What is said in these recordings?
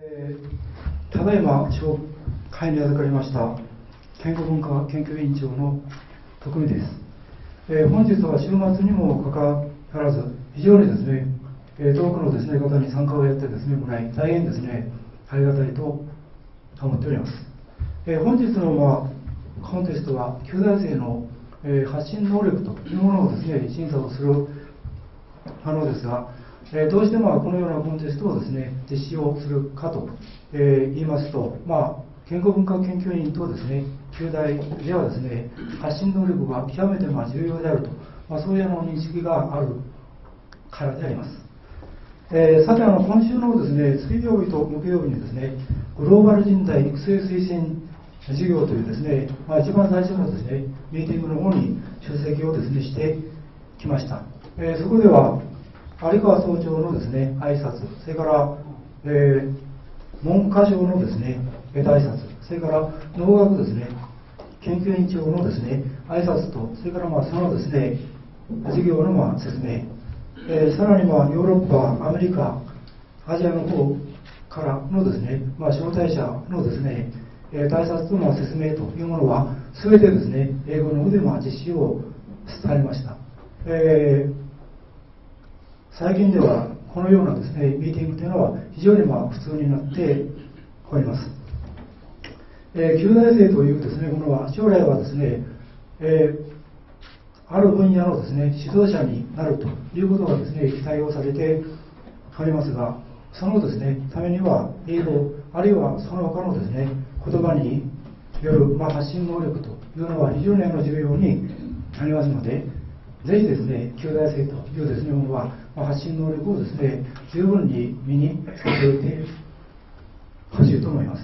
えただいま紹介に預かりました健康文化研究委員長の徳見です、えー本日は週末にもかかわらず非常にですね、えー多くのですね方に参加をやってですねもらい大変ですねありがたいと思っております、えー本日の、まあ、コンテストは旧大生の、えー発信能力というものをですね審査をするあのですが、えどうしてもこのようなコンテストをですね実施をするかと、え言いますと、まあ、健康文化研究員とですね旧大ではですね発信能力が極めてま重要であると、まあ、そういうあの認識があるからであります。えーさてあの、今週のですね水曜日と木曜日にですねグローバル人材育成推進事業というですね、まあ、一番最初のですねミーティングの方に出席をですねしてきました。えーそこでは有川総長のですね挨拶、それから、えー文科省のですねえー挨拶、それから農学ですね研究員長のですね挨拶と、それからまあそのですね事業のまあ説明、えーさらにまあヨーロッパ、アメリカ、アジアの方からのですね、まあ、招待者のですね、えー対策との説明というものは、すべてですね、英語の方でまあ実施を伝えました。えー最近ではこのようなですね、ミーティングというのは非常にまあ普通になっております。えー、旧大生というですね、ものは将来はですね、えーある分野のですね、指導者になるということがですね、期待をされておりますが、そのですね、ためには英語、あるいはその他のですね、言葉による、まあ、発信能力というのは非常に重要になりますので、ぜひですね、旧大生というですね、ものは、発信能力をですね、十分に身につけてほしいと思います。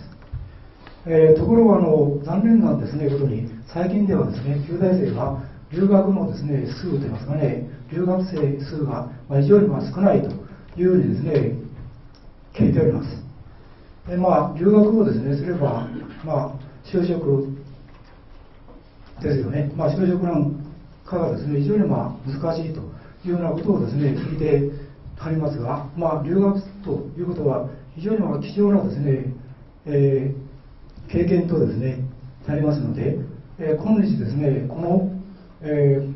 えーところがあの残念なんですねことに。最近ではですね旧大生が留学のですね数といいますかね留学生数が非常に少ないというふうにですね聞いております。でまあ留学をですねすればまあ就職ですよね。まあ就職なんかがですね非常にまあ難しいと。いうようなことをですね聞いてありますがまあ留学ということは非常にまあ貴重なですね、えー経験とですね、なりますので、えー今日ですね、この、えー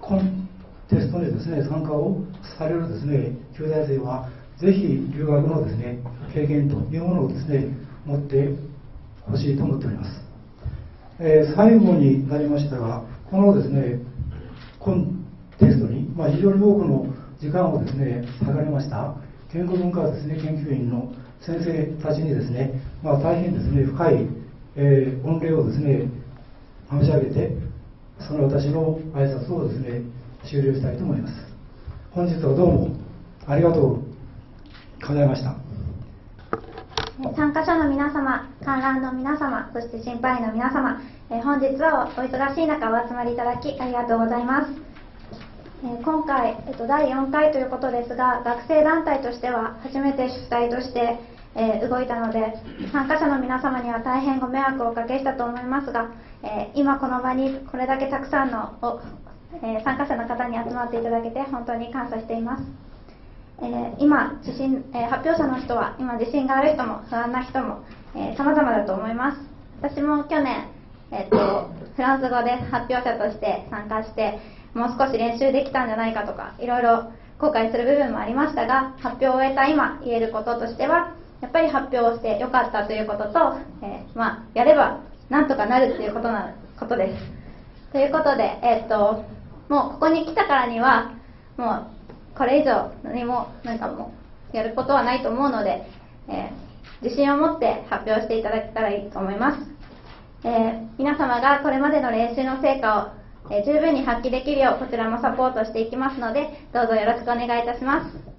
コンテストにですね、参加をされるですね、旧大生は、ぜひ留学のですね、経験というものをですね、持ってほしいと思っております。えー最後になりましたが、このですね、コンテストに、まあ、非常に多くの時間をですね、割かれました、健康文化ですね、研究員の先生たちにですね、まあ、大変ですね、深い、えー御礼をですね、申し上げて、その私の挨拶をですね、終了したいと思います。本日はどうもありがとうございました。参加者の皆様、観覧の皆様、そして審判員の皆様、え本日はお忙しい中お集まりいただきありがとうございます。え今回、えっと、第4回ということですが、学生団体としては初めて主体として、えー動いたので、参加者の皆様には大変ご迷惑をおかけしたと思いますが、えー今この場にこれだけたくさんのお、えー参加者の方に集まっていただけて本当に感謝しています。え今自信、え発表者の人は今自信がある人も不安な人も、えー、様々だと思います私も去年、えーとフランス語で発表者として参加してもう少し練習できたんじゃないかとかいろいろ後悔する部分もありましたが発表を終えた今言えることとしてはやっぱり発表をしてよかったということと、えーまあ、やればなんとかなるということなことです。ということで、えー、ともうここに来たからにはもうこれ以上何もなんかもうやることはないと思うので、えー自信を持って発表していただけたらいいと思います、えー皆様がこれまでの練習の成果を、え十分に発揮できるようこちらもサポートしていきますのでどうぞよろしくお願いいたします。